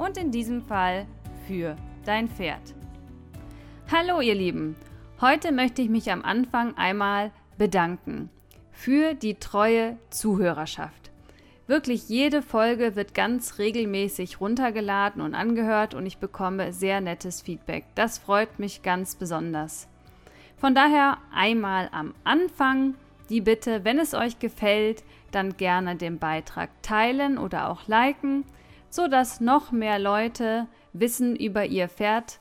Und in diesem Fall für dein Pferd. Hallo ihr Lieben, heute möchte ich mich am Anfang einmal bedanken für die treue Zuhörerschaft. Wirklich jede Folge wird ganz regelmäßig runtergeladen und angehört und ich bekomme sehr nettes Feedback. Das freut mich ganz besonders. Von daher einmal am Anfang die Bitte, wenn es euch gefällt, dann gerne den Beitrag teilen oder auch liken, sodass noch mehr Leute Wissen über ihr Pferd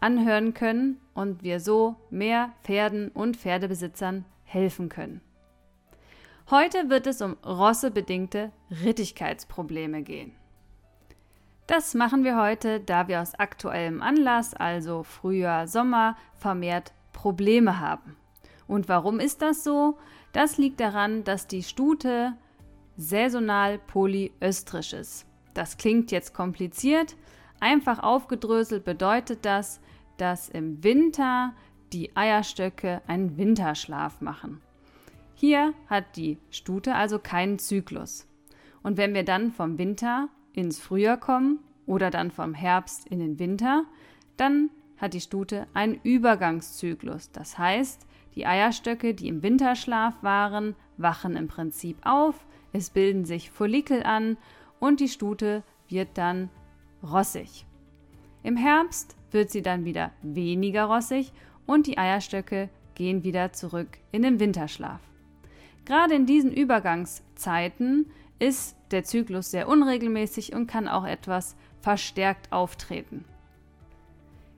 anhören können und wir so mehr Pferden und Pferdebesitzern helfen können. Heute wird es um rossebedingte Rittigkeitsprobleme gehen. Das machen wir heute, da wir aus aktuellem Anlass, also Frühjahr, Sommer, vermehrt Probleme haben. Und warum ist das so? Das liegt daran, dass die Stute saisonal polyöstrisch ist. Das klingt jetzt kompliziert. Einfach aufgedröselt bedeutet das, dass im Winter die Eierstöcke einen Winterschlaf machen. Hier hat die Stute also keinen Zyklus. Und wenn wir dann vom Winter ins Frühjahr kommen oder dann vom Herbst in den Winter, dann hat die Stute einen Übergangszyklus. Das heißt, die Eierstöcke, die im Winterschlaf waren, wachen im Prinzip auf, es bilden sich Follikel an und die Stute wird dann rossig. Im Herbst wird sie dann wieder weniger rossig und die Eierstöcke gehen wieder zurück in den Winterschlaf. Gerade in diesen Übergangszeiten ist der Zyklus sehr unregelmäßig und kann auch etwas verstärkt auftreten.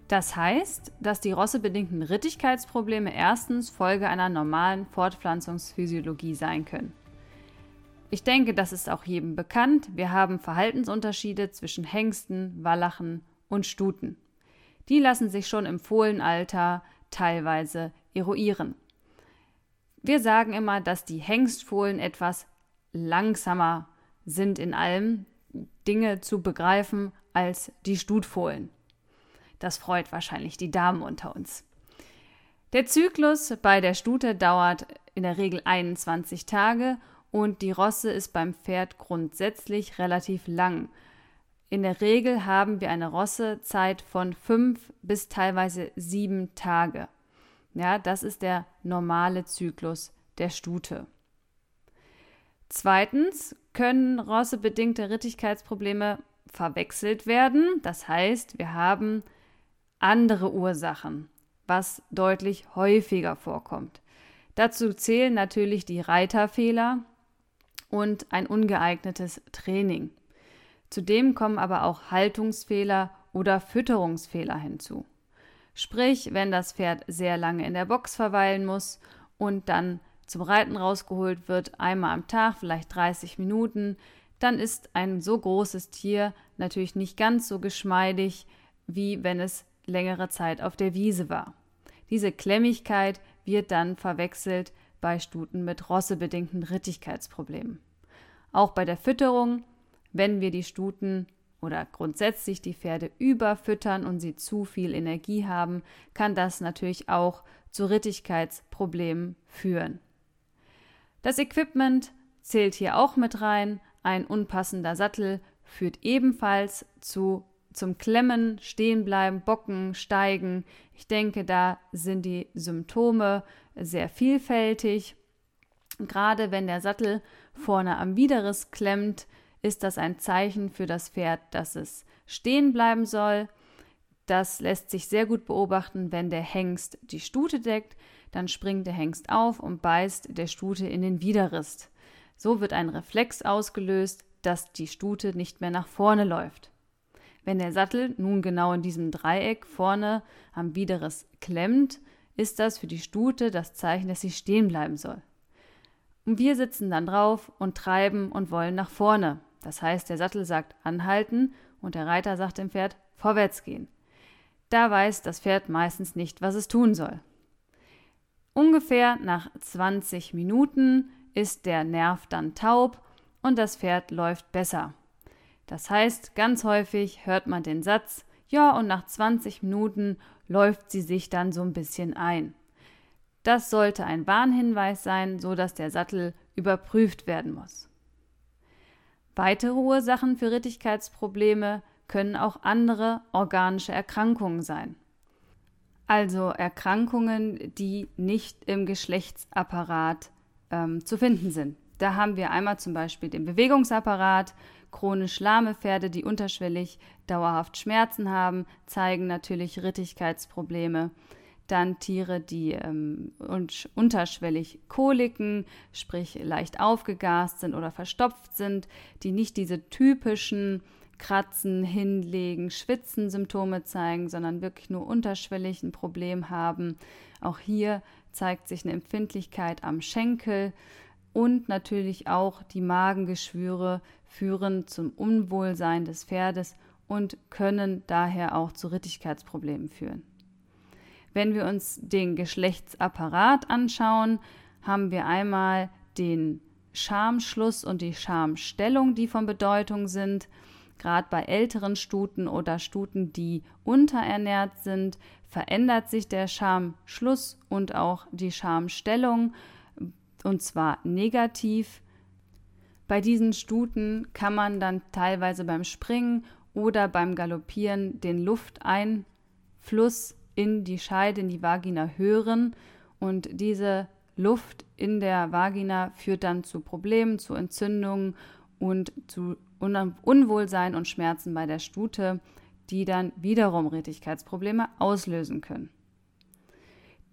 Das heißt, dass die rossebedingten Rittigkeitsprobleme erstens Folge einer normalen Fortpflanzungsphysiologie sein können. Ich denke, das ist auch jedem bekannt. Wir haben Verhaltensunterschiede zwischen Hengsten, Wallachen und Stuten. Die lassen sich schon im Fohlenalter teilweise eruieren. Wir sagen immer, dass die Hengstfohlen etwas langsamer sind in allem, Dinge zu begreifen als die Stutfohlen. Das freut wahrscheinlich die Damen unter uns. Der Zyklus bei der Stute dauert in der Regel 21 Tage und die Rosse ist beim Pferd grundsätzlich relativ lang. In der Regel haben wir eine Rossezeit von fünf bis teilweise sieben Tage. Ja, das ist der normale Zyklus der Stute. Zweitens können rossebedingte Rittigkeitsprobleme verwechselt werden. Das heißt, wir haben andere Ursachen, was deutlich häufiger vorkommt. Dazu zählen natürlich die Reiterfehler und ein ungeeignetes Training. Zudem kommen aber auch Haltungsfehler oder Fütterungsfehler hinzu. Sprich, wenn das Pferd sehr lange in der Box verweilen muss und dann zum Reiten rausgeholt wird, einmal am Tag, vielleicht 30 Minuten, dann ist ein so großes Tier natürlich nicht ganz so geschmeidig, wie wenn es längere Zeit auf der Wiese war. Diese Klemmigkeit wird dann verwechselt bei Stuten mit rossebedingten Rittigkeitsproblemen. Auch bei der Fütterung, wenn wir die Stuten oder grundsätzlich die Pferde überfüttern und sie zu viel Energie haben, kann das natürlich auch zu Rittigkeitsproblemen führen. Das Equipment zählt hier auch mit rein. Ein unpassender Sattel führt ebenfalls zu zum Klemmen, Stehenbleiben, Bocken, Steigen. Ich denke, da sind die Symptome sehr vielfältig. Gerade wenn der Sattel vorne am Widerriss klemmt, ist das ein Zeichen für das Pferd, dass es stehen bleiben soll. Das lässt sich sehr gut beobachten, wenn der Hengst die Stute deckt, dann springt der Hengst auf und beißt der Stute in den Widerriss. So wird ein Reflex ausgelöst, dass die Stute nicht mehr nach vorne läuft. Wenn der Sattel nun genau in diesem Dreieck vorne am Widerriss klemmt, ist das für die Stute das Zeichen, dass sie stehen bleiben soll. Und wir sitzen dann drauf und treiben und wollen nach vorne. Das heißt, der Sattel sagt anhalten und der Reiter sagt dem Pferd vorwärts gehen. Da weiß das Pferd meistens nicht, was es tun soll. Ungefähr nach 20 Minuten ist der Nerv dann taub und das Pferd läuft besser. Das heißt, ganz häufig hört man den Satz, ja, und nach 20 Minuten läuft sie sich dann so ein bisschen ein. Das sollte ein Warnhinweis sein, so dass der Sattel überprüft werden muss. Weitere Ursachen für Rittigkeitsprobleme können auch andere organische Erkrankungen sein. Also Erkrankungen, die nicht im Geschlechtsapparat ähm, zu finden sind. Da haben wir einmal zum Beispiel den Bewegungsapparat, chronisch lahme Pferde, die unterschwellig dauerhaft Schmerzen haben, zeigen natürlich Rittigkeitsprobleme. Dann Tiere, die ähm, unterschwellig Koliken, sprich leicht aufgegast sind oder verstopft sind, die nicht diese typischen Kratzen, Hinlegen, Schwitzen Symptome zeigen, sondern wirklich nur unterschwellig ein Problem haben. Auch hier zeigt sich eine Empfindlichkeit am Schenkel und natürlich auch die Magengeschwüre führen zum Unwohlsein des Pferdes und können daher auch zu Rittigkeitsproblemen führen. Wenn wir uns den Geschlechtsapparat anschauen, haben wir einmal den Schamschluss und die Schamstellung, die von Bedeutung sind. Gerade bei älteren Stuten oder Stuten, die unterernährt sind, verändert sich der Schamschluss und auch die Schamstellung und zwar negativ. Bei diesen Stuten kann man dann teilweise beim Springen oder beim Galoppieren den Lufteinfluss in die Scheide, in die Vagina hören und diese Luft in der Vagina führt dann zu Problemen, zu Entzündungen und zu Unwohlsein und Schmerzen bei der Stute, die dann wiederum Rittigkeitsprobleme auslösen können.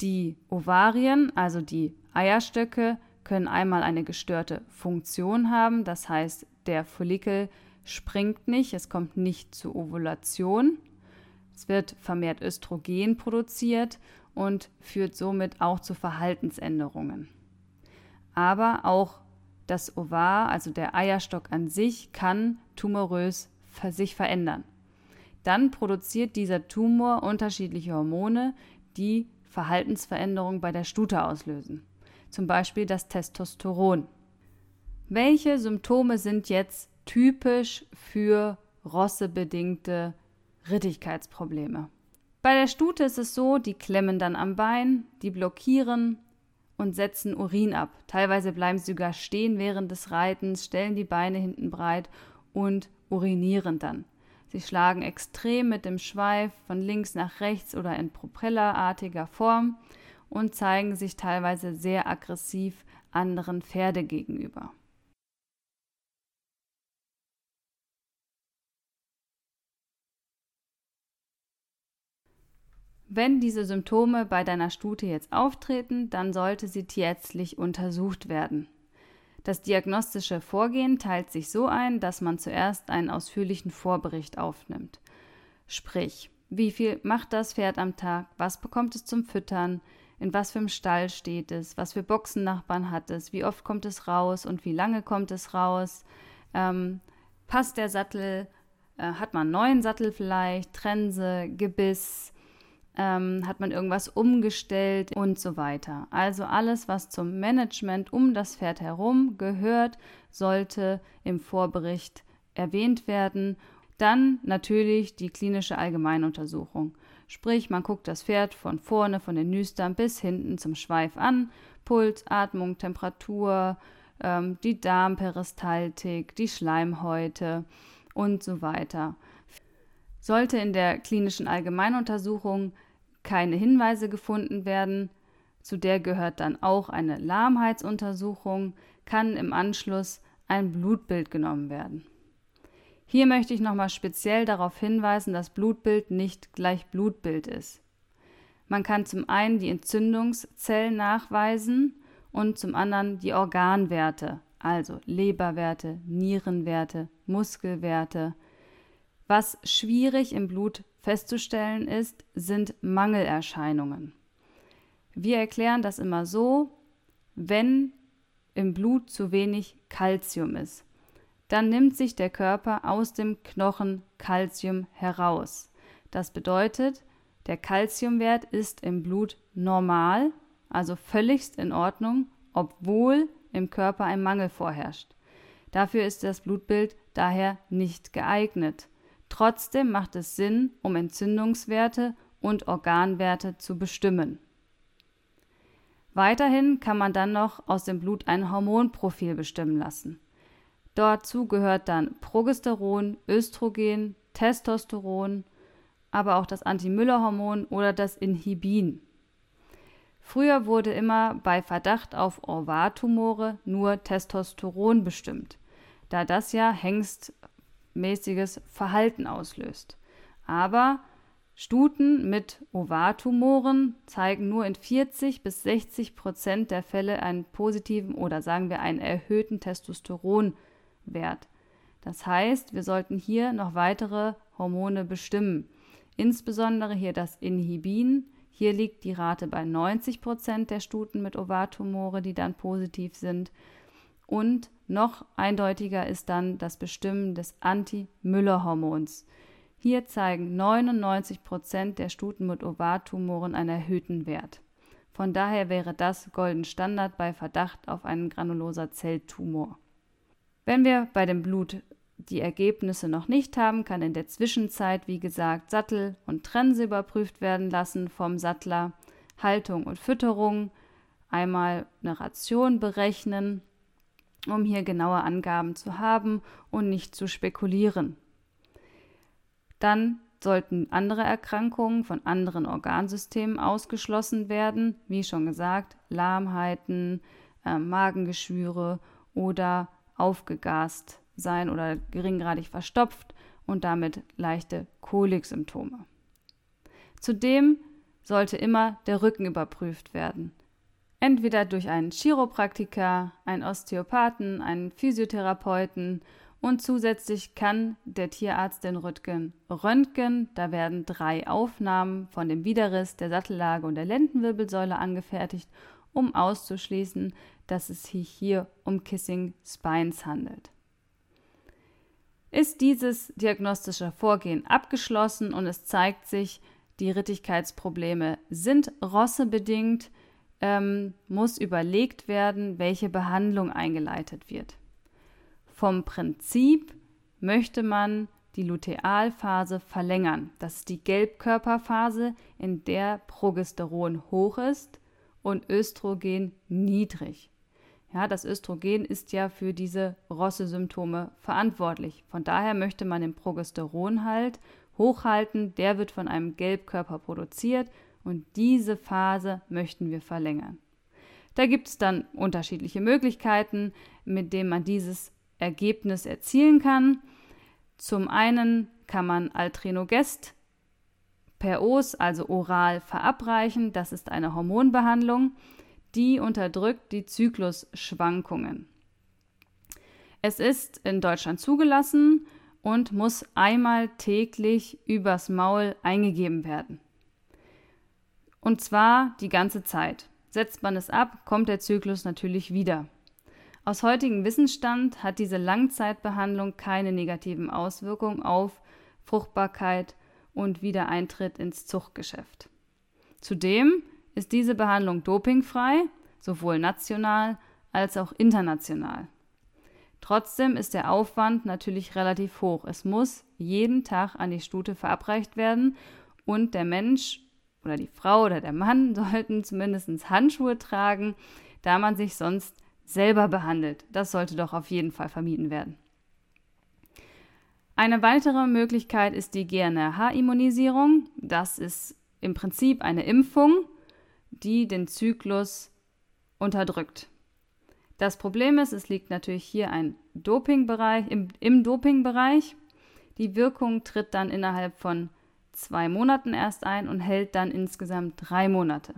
Die Ovarien, also die Eierstöcke, können einmal eine gestörte Funktion haben, das heißt, der Follikel springt nicht, es kommt nicht zur Ovulation. Es wird vermehrt Östrogen produziert und führt somit auch zu Verhaltensänderungen. Aber auch das Ovar, also der Eierstock an sich, kann tumorös sich verändern. Dann produziert dieser Tumor unterschiedliche Hormone, die Verhaltensveränderungen bei der Stute auslösen. Zum Beispiel das Testosteron. Welche Symptome sind jetzt typisch für rossebedingte Rittigkeitsprobleme? Bei der Stute ist es so, die klemmen dann am Bein, die blockieren, und setzen Urin ab. Teilweise bleiben sie sogar stehen während des Reitens, stellen die Beine hinten breit und urinieren dann. Sie schlagen extrem mit dem Schweif von links nach rechts oder in propellerartiger Form und zeigen sich teilweise sehr aggressiv anderen Pferde gegenüber. Wenn diese Symptome bei deiner Stute jetzt auftreten, dann sollte sie tierärztlich untersucht werden. Das diagnostische Vorgehen teilt sich so ein, dass man zuerst einen ausführlichen Vorbericht aufnimmt. Sprich, wie viel macht das Pferd am Tag, was bekommt es zum Füttern, in was für einem Stall steht es, was für Boxennachbarn hat es, wie oft kommt es raus und wie lange kommt es raus, ähm, passt der Sattel, äh, hat man einen neuen Sattel vielleicht, Trense, Gebiss, ähm, hat man irgendwas umgestellt und so weiter. Also alles, was zum Management um das Pferd herum gehört, sollte im Vorbericht erwähnt werden. Dann natürlich die klinische Allgemeinuntersuchung. Sprich, man guckt das Pferd von vorne, von den Nüstern bis hinten zum Schweif an. Puls, Atmung, Temperatur, ähm, die Darmperistaltik, die Schleimhäute und so weiter. Sollte in der klinischen Allgemeinuntersuchung keine Hinweise gefunden werden, zu der gehört dann auch eine Lahmheitsuntersuchung, kann im Anschluss ein Blutbild genommen werden. Hier möchte ich nochmal speziell darauf hinweisen, dass Blutbild nicht gleich Blutbild ist. Man kann zum einen die Entzündungszellen nachweisen und zum anderen die Organwerte, also Leberwerte, Nierenwerte, Muskelwerte. Was schwierig im Blut festzustellen ist, sind Mangelerscheinungen. Wir erklären das immer so, wenn im Blut zu wenig Kalzium ist, dann nimmt sich der Körper aus dem Knochen Calcium heraus. Das bedeutet, der Calciumwert ist im Blut normal, also völligst in Ordnung, obwohl im Körper ein Mangel vorherrscht. Dafür ist das Blutbild daher nicht geeignet. Trotzdem macht es Sinn, um Entzündungswerte und Organwerte zu bestimmen. Weiterhin kann man dann noch aus dem Blut ein Hormonprofil bestimmen lassen. Dazu gehört dann Progesteron, Östrogen, Testosteron, aber auch das Anti-Müller-Hormon oder das Inhibin. Früher wurde immer bei Verdacht auf Ovartumore nur Testosteron bestimmt, da das ja hengstmäßiges Verhalten auslöst. Aber Stuten mit Ovartumoren zeigen nur in 40 bis 60 Prozent der Fälle einen positiven oder sagen wir einen erhöhten Testosteronwert. Das heißt, wir sollten hier noch weitere Hormone bestimmen, insbesondere hier das Inhibin, hier liegt die Rate bei 90 Prozent der Stuten mit Ovartumore, die dann positiv sind. Und noch eindeutiger ist dann das Bestimmen des Anti-Müller-Hormons. Hier zeigen 99 Prozent der Stuten mit Ovartumoren einen erhöhten Wert. Von daher wäre das Golden Standard bei Verdacht auf einen granuloser Zelltumor. Wenn wir bei dem Blut die Ergebnisse noch nicht haben, kann in der Zwischenzeit, wie gesagt, Sattel und Trense überprüft werden lassen vom Sattler, Haltung und Fütterung, einmal eine Ration berechnen, um hier genaue Angaben zu haben und nicht zu spekulieren. Dann sollten andere Erkrankungen von anderen Organsystemen ausgeschlossen werden, wie schon gesagt, Lahmheiten, äh, Magengeschwüre oder aufgegast sein oder geringgradig verstopft und damit leichte Koliksymptome. Zudem sollte immer der Rücken überprüft werden. Entweder durch einen Chiropraktiker, einen Osteopathen, einen Physiotherapeuten und zusätzlich kann der Tierarzt den Rücken röntgen. Da werden drei Aufnahmen von dem Widerriss, der Sattellage und der Lendenwirbelsäule angefertigt, um auszuschließen, dass es sich hier um Kissing Spines handelt. Ist dieses diagnostische Vorgehen abgeschlossen und es zeigt sich, die Rittigkeitsprobleme sind rossebedingt, ähm, muss überlegt werden, welche Behandlung eingeleitet wird. Vom Prinzip möchte man die Lutealphase verlängern. Das ist die Gelbkörperphase, in der Progesteron hoch ist und Östrogen niedrig. Ja, das Östrogen ist ja für diese Rosse-Symptome verantwortlich. Von daher möchte man den Progesteronhalt hochhalten. Der wird von einem Gelbkörper produziert und diese Phase möchten wir verlängern. Da gibt es dann unterschiedliche Möglichkeiten, mit denen man dieses Ergebnis erzielen kann. Zum einen kann man Altrenogest per Os, also oral, verabreichen. Das ist eine Hormonbehandlung die unterdrückt die Zyklusschwankungen. Es ist in Deutschland zugelassen und muss einmal täglich übers Maul eingegeben werden. Und zwar die ganze Zeit. Setzt man es ab, kommt der Zyklus natürlich wieder. Aus heutigem Wissensstand hat diese Langzeitbehandlung keine negativen Auswirkungen auf Fruchtbarkeit und Wiedereintritt ins Zuchtgeschäft. Zudem ist diese Behandlung dopingfrei, sowohl national als auch international. Trotzdem ist der Aufwand natürlich relativ hoch. Es muss jeden Tag an die Stute verabreicht werden und der Mensch oder die Frau oder der Mann sollten zumindest Handschuhe tragen, da man sich sonst selber behandelt. Das sollte doch auf jeden Fall vermieden werden. Eine weitere Möglichkeit ist die GNRH-Immunisierung. Das ist im Prinzip eine Impfung, die den Zyklus unterdrückt. Das Problem ist, es liegt natürlich hier ein Dopingbereich, im, im Dopingbereich. Die Wirkung tritt dann innerhalb von zwei Monaten erst ein und hält dann insgesamt drei Monate.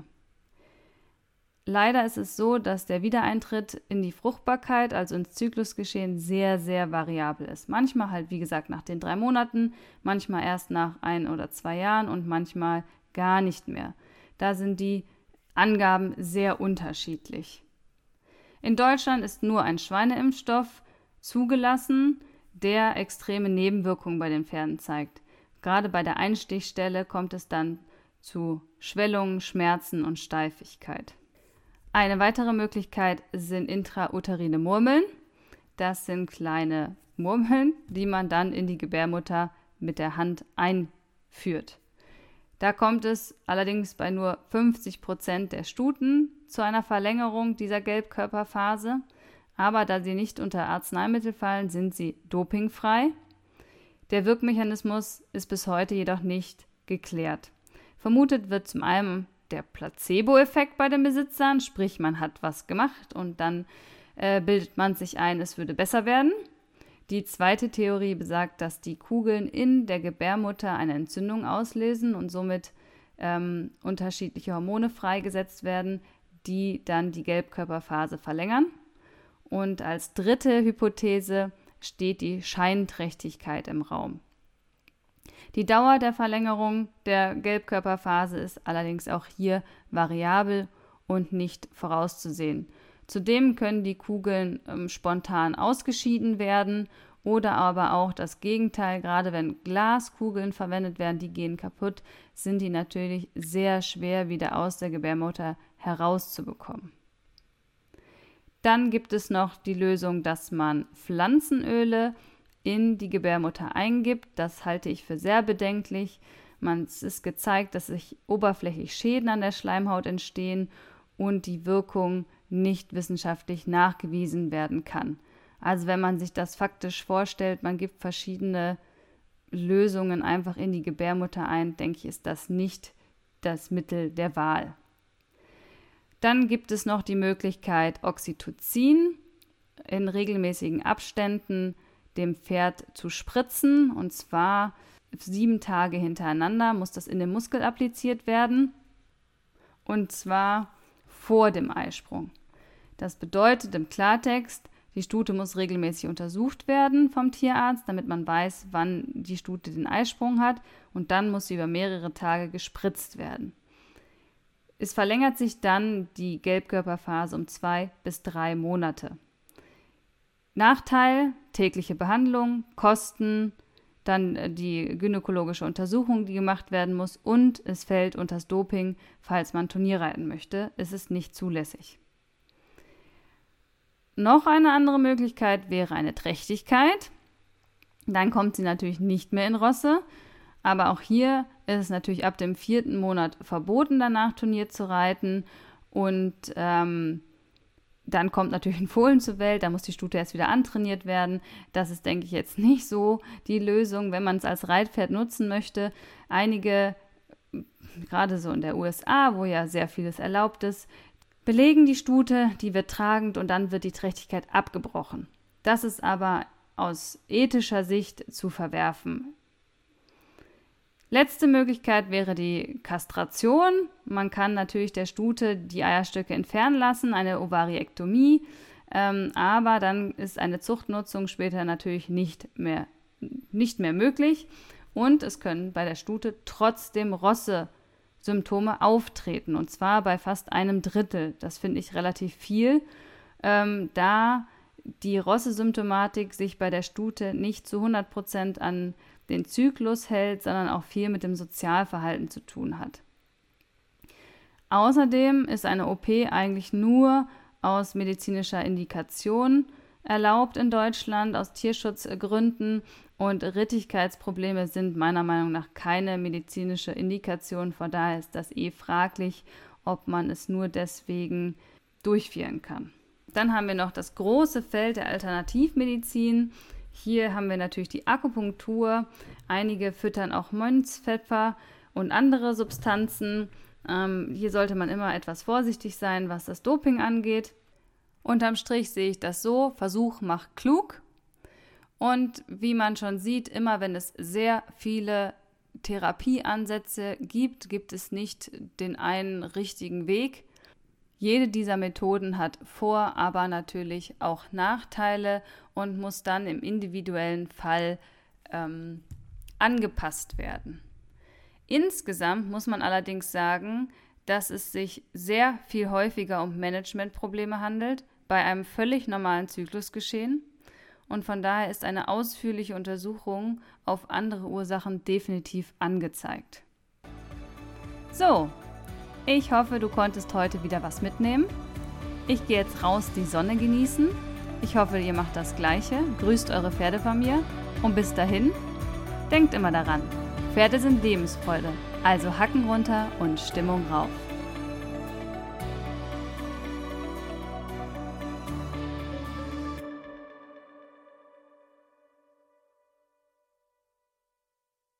Leider ist es so, dass der Wiedereintritt in die Fruchtbarkeit, also ins Zyklusgeschehen, sehr, sehr variabel ist. Manchmal halt, wie gesagt, nach den drei Monaten, manchmal erst nach ein oder zwei Jahren und manchmal gar nicht mehr. Da sind die Angaben sehr unterschiedlich. In Deutschland ist nur ein Schweineimpfstoff zugelassen, der extreme Nebenwirkungen bei den Pferden zeigt. Gerade bei der Einstichstelle kommt es dann zu Schwellungen, Schmerzen und Steifigkeit. Eine weitere Möglichkeit sind intrauterine Murmeln. Das sind kleine Murmeln, die man dann in die Gebärmutter mit der Hand einführt. Da kommt es allerdings bei nur 50 Prozent der Stuten zu einer Verlängerung dieser Gelbkörperphase. Aber da sie nicht unter Arzneimittel fallen, sind sie dopingfrei. Der Wirkmechanismus ist bis heute jedoch nicht geklärt. Vermutet wird zum einen der Placebo-Effekt bei den Besitzern, sprich man hat was gemacht und dann äh, bildet man sich ein, es würde besser werden. Die zweite Theorie besagt, dass die Kugeln in der Gebärmutter eine Entzündung auslösen und somit ähm, unterschiedliche Hormone freigesetzt werden, die dann die Gelbkörperphase verlängern. Und als dritte Hypothese steht die Scheinträchtigkeit im Raum. Die Dauer der Verlängerung der Gelbkörperphase ist allerdings auch hier variabel und nicht vorauszusehen. Zudem können die Kugeln ähm, spontan ausgeschieden werden oder aber auch das Gegenteil, gerade wenn Glaskugeln verwendet werden, die gehen kaputt, sind die natürlich sehr schwer wieder aus der Gebärmutter herauszubekommen. Dann gibt es noch die Lösung, dass man Pflanzenöle in die Gebärmutter eingibt. Das halte ich für sehr bedenklich. Man, es ist gezeigt, dass sich oberflächlich Schäden an der Schleimhaut entstehen und die Wirkung nicht wissenschaftlich nachgewiesen werden kann. Also wenn man sich das faktisch vorstellt, man gibt verschiedene Lösungen einfach in die Gebärmutter ein, denke ich, ist das nicht das Mittel der Wahl. Dann gibt es noch die Möglichkeit, Oxytocin in regelmäßigen Abständen dem Pferd zu spritzen. Und zwar sieben Tage hintereinander muss das in den Muskel appliziert werden. Und zwar vor dem Eisprung. Das bedeutet im Klartext, die Stute muss regelmäßig untersucht werden vom Tierarzt, damit man weiß, wann die Stute den Eisprung hat. Und dann muss sie über mehrere Tage gespritzt werden. Es verlängert sich dann die Gelbkörperphase um zwei bis drei Monate. Nachteil, tägliche Behandlung, Kosten, dann äh, die gynäkologische Untersuchung, die gemacht werden muss und es fällt unter das Doping, falls man Turnier reiten möchte, ist es nicht zulässig. Noch eine andere Möglichkeit wäre eine Trächtigkeit. Dann kommt sie natürlich nicht mehr in Rosse, aber auch hier ist es natürlich ab dem vierten Monat verboten, danach Turnier zu reiten. Und ähm, dann kommt natürlich ein Fohlen zur Welt, da muss die Stute erst wieder antrainiert werden. Das ist, denke ich, jetzt nicht so die Lösung, wenn man es als Reitpferd nutzen möchte. Einige, gerade so in der USA, wo ja sehr vieles erlaubt ist, belegen die Stute, die wird tragend und dann wird die Trächtigkeit abgebrochen. Das ist aber aus ethischer Sicht zu verwerfen. Letzte Möglichkeit wäre die Kastration. Man kann natürlich der Stute die Eierstöcke entfernen lassen, eine Ovariektomie, ähm, aber dann ist eine Zuchtnutzung später natürlich nicht mehr, nicht mehr möglich und es können bei der Stute trotzdem Rosse-Symptome auftreten und zwar bei fast einem Drittel. Das finde ich relativ viel, ähm, da die Rosse-Symptomatik sich bei der Stute nicht zu 100 Prozent an den Zyklus hält, sondern auch viel mit dem Sozialverhalten zu tun hat. Außerdem ist eine OP eigentlich nur aus medizinischer Indikation erlaubt in Deutschland aus Tierschutzgründen und Rittigkeitsprobleme sind meiner Meinung nach keine medizinische Indikation. Von daher ist das eh fraglich, ob man es nur deswegen durchführen kann. Dann haben wir noch das große Feld der Alternativmedizin. Hier haben wir natürlich die Akupunktur. Einige füttern auch Mönchspfeffer und andere Substanzen. Ähm, hier sollte man immer etwas vorsichtig sein, was das Doping angeht. Unterm Strich sehe ich das so: Versuch macht klug. Und wie man schon sieht, immer wenn es sehr viele Therapieansätze gibt, gibt es nicht den einen richtigen Weg. Jede dieser Methoden hat Vor-, aber natürlich auch Nachteile und muss dann im individuellen Fall ähm, angepasst werden. Insgesamt muss man allerdings sagen, dass es sich sehr viel häufiger um Managementprobleme handelt, bei einem völlig normalen Zyklusgeschehen. Und von daher ist eine ausführliche Untersuchung auf andere Ursachen definitiv angezeigt. So, ich hoffe, du konntest heute wieder was mitnehmen. Ich gehe jetzt raus die Sonne genießen. Ich hoffe, ihr macht das gleiche. Grüßt eure Pferde von mir. Und bis dahin, denkt immer daran, Pferde sind Lebensfreude. Also Hacken runter und Stimmung rauf.